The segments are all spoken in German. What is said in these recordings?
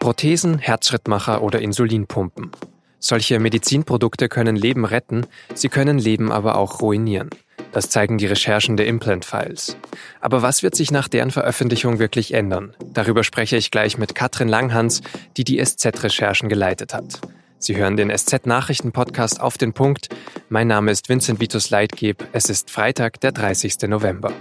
Prothesen, Herzschrittmacher oder Insulinpumpen. Solche Medizinprodukte können Leben retten, sie können Leben aber auch ruinieren. Das zeigen die Recherchen der Implant Files. Aber was wird sich nach deren Veröffentlichung wirklich ändern? Darüber spreche ich gleich mit Katrin Langhans, die die SZ-Recherchen geleitet hat. Sie hören den SZ-Nachrichten-Podcast auf den Punkt. Mein Name ist Vincent Vitus Leitgeb. Es ist Freitag, der 30. November.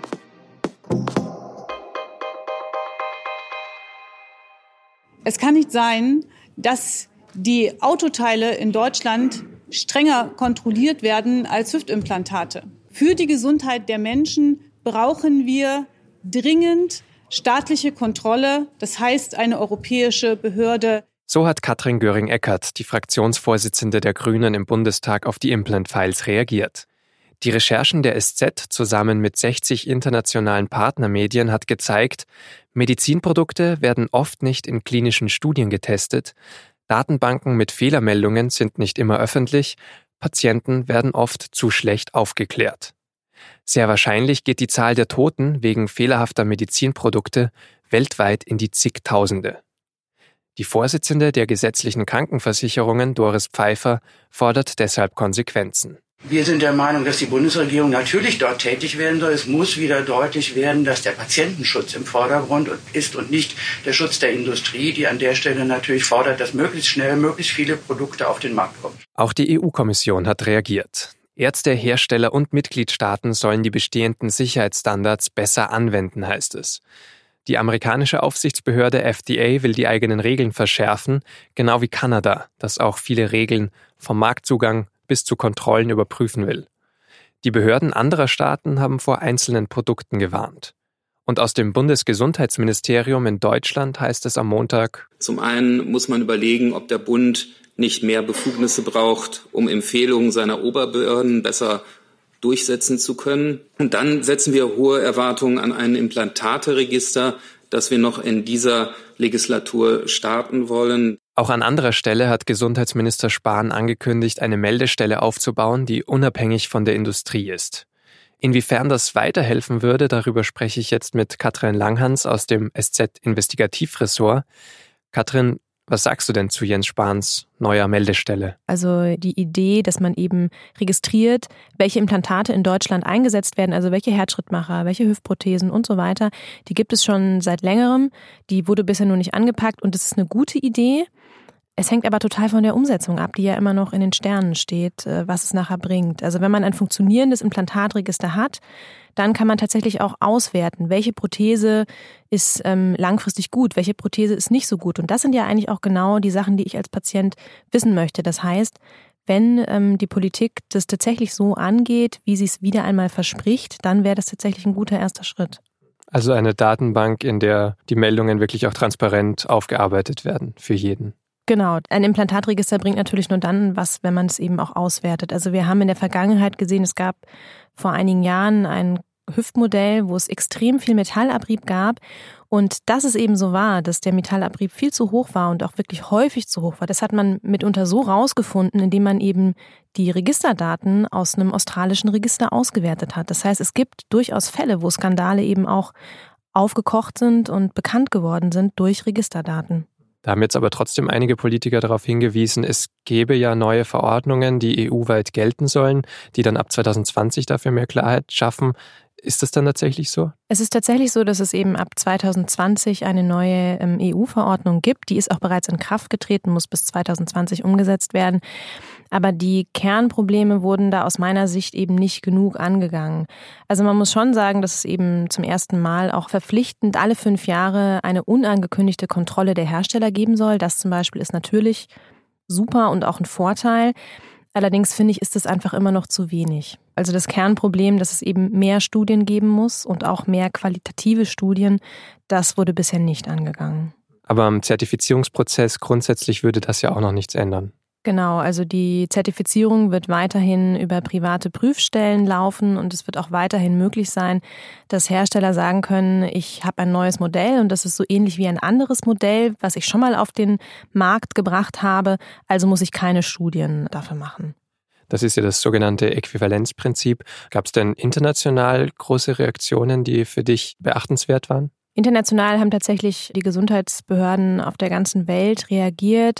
Es kann nicht sein, dass die Autoteile in Deutschland strenger kontrolliert werden als Hüftimplantate. Für die Gesundheit der Menschen brauchen wir dringend staatliche Kontrolle, das heißt eine europäische Behörde. So hat Katrin Göring-Eckardt, die Fraktionsvorsitzende der Grünen im Bundestag, auf die Implant-Files reagiert. Die Recherchen der SZ zusammen mit 60 internationalen Partnermedien hat gezeigt, Medizinprodukte werden oft nicht in klinischen Studien getestet, Datenbanken mit Fehlermeldungen sind nicht immer öffentlich, Patienten werden oft zu schlecht aufgeklärt. Sehr wahrscheinlich geht die Zahl der Toten wegen fehlerhafter Medizinprodukte weltweit in die zigtausende. Die Vorsitzende der gesetzlichen Krankenversicherungen, Doris Pfeiffer, fordert deshalb Konsequenzen. Wir sind der Meinung, dass die Bundesregierung natürlich dort tätig werden soll. Es muss wieder deutlich werden, dass der Patientenschutz im Vordergrund ist und nicht der Schutz der Industrie, die an der Stelle natürlich fordert, dass möglichst schnell möglichst viele Produkte auf den Markt kommen. Auch die EU-Kommission hat reagiert. Ärzte, Hersteller und Mitgliedstaaten sollen die bestehenden Sicherheitsstandards besser anwenden, heißt es. Die amerikanische Aufsichtsbehörde FDA will die eigenen Regeln verschärfen, genau wie Kanada, das auch viele Regeln vom Marktzugang bis zu Kontrollen überprüfen will. Die Behörden anderer Staaten haben vor einzelnen Produkten gewarnt. Und aus dem Bundesgesundheitsministerium in Deutschland heißt es am Montag, Zum einen muss man überlegen, ob der Bund nicht mehr Befugnisse braucht, um Empfehlungen seiner Oberbehörden besser durchsetzen zu können. Und dann setzen wir hohe Erwartungen an ein Implantateregister, das wir noch in dieser Legislatur starten wollen. Auch an anderer Stelle hat Gesundheitsminister Spahn angekündigt, eine Meldestelle aufzubauen, die unabhängig von der Industrie ist. Inwiefern das weiterhelfen würde, darüber spreche ich jetzt mit Katrin Langhans aus dem SZ-Investigativressort. Katrin, was sagst du denn zu Jens Spahns neuer Meldestelle? Also die Idee, dass man eben registriert, welche Implantate in Deutschland eingesetzt werden, also welche Herzschrittmacher, welche Hüftprothesen und so weiter, die gibt es schon seit längerem. Die wurde bisher nur nicht angepackt und es ist eine gute Idee. Es hängt aber total von der Umsetzung ab, die ja immer noch in den Sternen steht, äh, was es nachher bringt. Also wenn man ein funktionierendes Implantatregister hat, dann kann man tatsächlich auch auswerten, welche Prothese ist ähm, langfristig gut, welche Prothese ist nicht so gut. Und das sind ja eigentlich auch genau die Sachen, die ich als Patient wissen möchte. Das heißt, wenn ähm, die Politik das tatsächlich so angeht, wie sie es wieder einmal verspricht, dann wäre das tatsächlich ein guter erster Schritt. Also eine Datenbank, in der die Meldungen wirklich auch transparent aufgearbeitet werden für jeden. Genau, ein Implantatregister bringt natürlich nur dann was, wenn man es eben auch auswertet. Also wir haben in der Vergangenheit gesehen, es gab vor einigen Jahren ein Hüftmodell, wo es extrem viel Metallabrieb gab. Und dass es eben so war, dass der Metallabrieb viel zu hoch war und auch wirklich häufig zu hoch war, das hat man mitunter so rausgefunden, indem man eben die Registerdaten aus einem australischen Register ausgewertet hat. Das heißt, es gibt durchaus Fälle, wo Skandale eben auch aufgekocht sind und bekannt geworden sind durch Registerdaten. Da haben jetzt aber trotzdem einige Politiker darauf hingewiesen, es gäbe ja neue Verordnungen, die EU-weit gelten sollen, die dann ab 2020 dafür mehr Klarheit schaffen. Ist das dann tatsächlich so? Es ist tatsächlich so, dass es eben ab 2020 eine neue ähm, EU-Verordnung gibt. Die ist auch bereits in Kraft getreten, muss bis 2020 umgesetzt werden. Aber die Kernprobleme wurden da aus meiner Sicht eben nicht genug angegangen. Also man muss schon sagen, dass es eben zum ersten Mal auch verpflichtend alle fünf Jahre eine unangekündigte Kontrolle der Hersteller geben soll. Das zum Beispiel ist natürlich super und auch ein Vorteil. Allerdings finde ich, ist es einfach immer noch zu wenig. Also das Kernproblem, dass es eben mehr Studien geben muss und auch mehr qualitative Studien, das wurde bisher nicht angegangen. Aber am Zertifizierungsprozess grundsätzlich würde das ja auch noch nichts ändern. Genau, also die Zertifizierung wird weiterhin über private Prüfstellen laufen und es wird auch weiterhin möglich sein, dass Hersteller sagen können, ich habe ein neues Modell und das ist so ähnlich wie ein anderes Modell, was ich schon mal auf den Markt gebracht habe, also muss ich keine Studien dafür machen. Das ist ja das sogenannte Äquivalenzprinzip. Gab es denn international große Reaktionen, die für dich beachtenswert waren? International haben tatsächlich die Gesundheitsbehörden auf der ganzen Welt reagiert.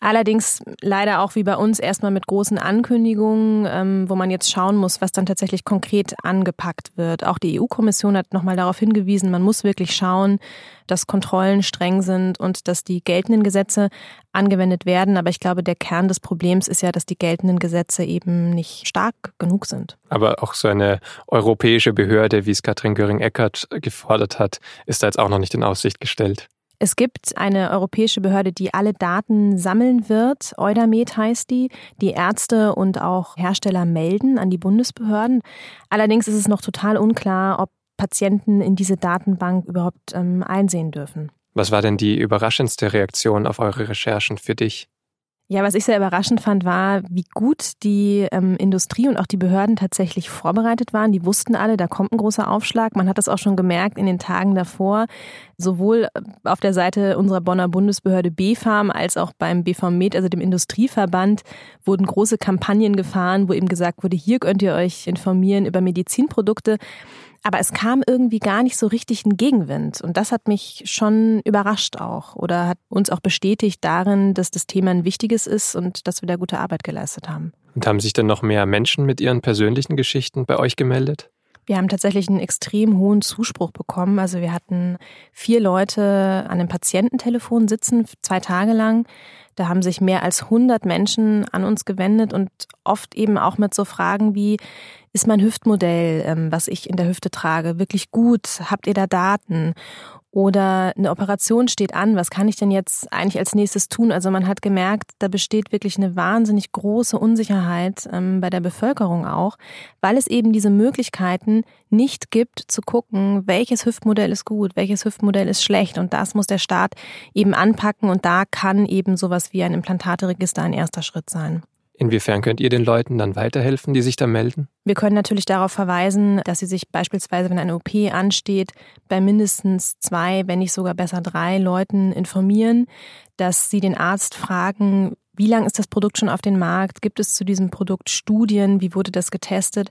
Allerdings leider auch wie bei uns erstmal mit großen Ankündigungen, ähm, wo man jetzt schauen muss, was dann tatsächlich konkret angepackt wird. Auch die EU-Kommission hat nochmal darauf hingewiesen, man muss wirklich schauen, dass Kontrollen streng sind und dass die geltenden Gesetze angewendet werden. Aber ich glaube, der Kern des Problems ist ja, dass die geltenden Gesetze eben nicht stark genug sind. Aber auch so eine europäische Behörde, wie es Katrin Göring-Eckardt gefordert hat, ist da jetzt auch noch nicht in Aussicht gestellt. Es gibt eine europäische Behörde, die alle Daten sammeln wird. Eudamed heißt die, die Ärzte und auch Hersteller melden an die Bundesbehörden. Allerdings ist es noch total unklar, ob Patienten in diese Datenbank überhaupt ähm, einsehen dürfen. Was war denn die überraschendste Reaktion auf eure Recherchen für dich? Ja, was ich sehr überraschend fand, war, wie gut die ähm, Industrie und auch die Behörden tatsächlich vorbereitet waren. Die wussten alle, da kommt ein großer Aufschlag. Man hat das auch schon gemerkt in den Tagen davor, sowohl äh, auf der Seite unserer Bonner Bundesbehörde BfArM als auch beim BVMed, also dem Industrieverband, wurden große Kampagnen gefahren, wo eben gesagt wurde, hier könnt ihr euch informieren über Medizinprodukte. Aber es kam irgendwie gar nicht so richtig ein Gegenwind. Und das hat mich schon überrascht auch oder hat uns auch bestätigt darin, dass das Thema ein wichtiges ist und dass wir da gute Arbeit geleistet haben. Und haben sich denn noch mehr Menschen mit ihren persönlichen Geschichten bei euch gemeldet? Wir haben tatsächlich einen extrem hohen Zuspruch bekommen. Also wir hatten vier Leute an einem Patiententelefon sitzen, zwei Tage lang. Da haben sich mehr als 100 Menschen an uns gewendet und oft eben auch mit so Fragen wie, ist mein Hüftmodell, ähm, was ich in der Hüfte trage, wirklich gut? Habt ihr da Daten? Oder eine Operation steht an, was kann ich denn jetzt eigentlich als nächstes tun? Also man hat gemerkt, da besteht wirklich eine wahnsinnig große Unsicherheit ähm, bei der Bevölkerung auch, weil es eben diese Möglichkeiten nicht gibt zu gucken, welches Hüftmodell ist gut, welches Hüftmodell ist schlecht. Und das muss der Staat eben anpacken und da kann eben sowas wie ein Implantateregister ein erster Schritt sein. Inwiefern könnt ihr den Leuten dann weiterhelfen, die sich da melden? Wir können natürlich darauf verweisen, dass sie sich beispielsweise, wenn eine OP ansteht, bei mindestens zwei, wenn nicht sogar besser drei Leuten informieren, dass sie den Arzt fragen, wie lange ist das Produkt schon auf dem Markt? Gibt es zu diesem Produkt Studien? Wie wurde das getestet?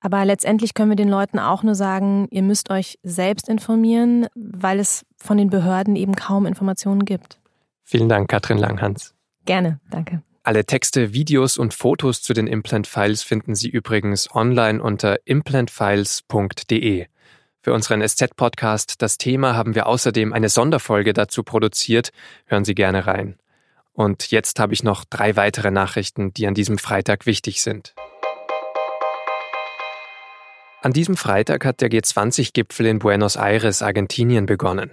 Aber letztendlich können wir den Leuten auch nur sagen, ihr müsst euch selbst informieren, weil es von den Behörden eben kaum Informationen gibt. Vielen Dank, Katrin Langhans. Gerne, danke. Alle Texte, Videos und Fotos zu den Implant Files finden Sie übrigens online unter implantfiles.de. Für unseren SZ-Podcast Das Thema haben wir außerdem eine Sonderfolge dazu produziert. Hören Sie gerne rein. Und jetzt habe ich noch drei weitere Nachrichten, die an diesem Freitag wichtig sind. An diesem Freitag hat der G20-Gipfel in Buenos Aires, Argentinien, begonnen.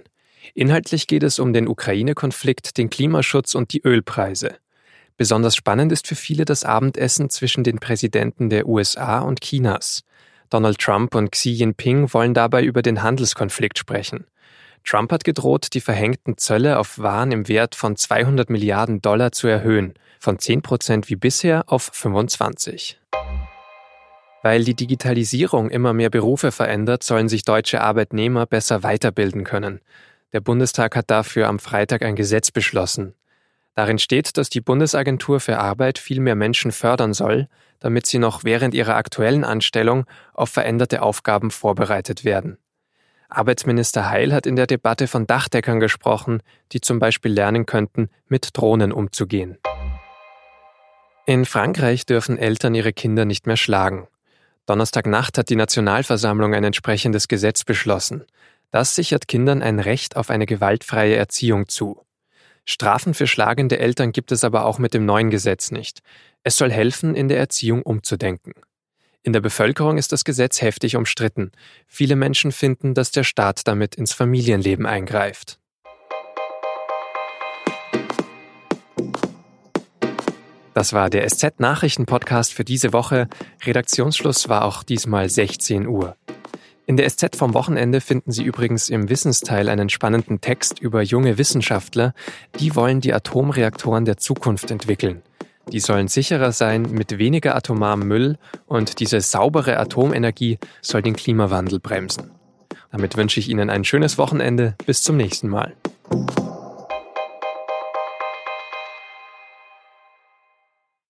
Inhaltlich geht es um den Ukraine-Konflikt, den Klimaschutz und die Ölpreise. Besonders spannend ist für viele das Abendessen zwischen den Präsidenten der USA und Chinas. Donald Trump und Xi Jinping wollen dabei über den Handelskonflikt sprechen. Trump hat gedroht, die verhängten Zölle auf Waren im Wert von 200 Milliarden Dollar zu erhöhen, von 10 Prozent wie bisher auf 25. Weil die Digitalisierung immer mehr Berufe verändert, sollen sich deutsche Arbeitnehmer besser weiterbilden können. Der Bundestag hat dafür am Freitag ein Gesetz beschlossen. Darin steht, dass die Bundesagentur für Arbeit viel mehr Menschen fördern soll, damit sie noch während ihrer aktuellen Anstellung auf veränderte Aufgaben vorbereitet werden. Arbeitsminister Heil hat in der Debatte von Dachdeckern gesprochen, die zum Beispiel lernen könnten, mit Drohnen umzugehen. In Frankreich dürfen Eltern ihre Kinder nicht mehr schlagen. Donnerstagnacht hat die Nationalversammlung ein entsprechendes Gesetz beschlossen. Das sichert Kindern ein Recht auf eine gewaltfreie Erziehung zu. Strafen für schlagende Eltern gibt es aber auch mit dem neuen Gesetz nicht. Es soll helfen, in der Erziehung umzudenken. In der Bevölkerung ist das Gesetz heftig umstritten. Viele Menschen finden, dass der Staat damit ins Familienleben eingreift. Das war der SZ-Nachrichten-Podcast für diese Woche. Redaktionsschluss war auch diesmal 16 Uhr. In der SZ vom Wochenende finden Sie übrigens im Wissensteil einen spannenden Text über junge Wissenschaftler, die wollen die Atomreaktoren der Zukunft entwickeln. Die sollen sicherer sein mit weniger atomarem Müll und diese saubere Atomenergie soll den Klimawandel bremsen. Damit wünsche ich Ihnen ein schönes Wochenende. Bis zum nächsten Mal.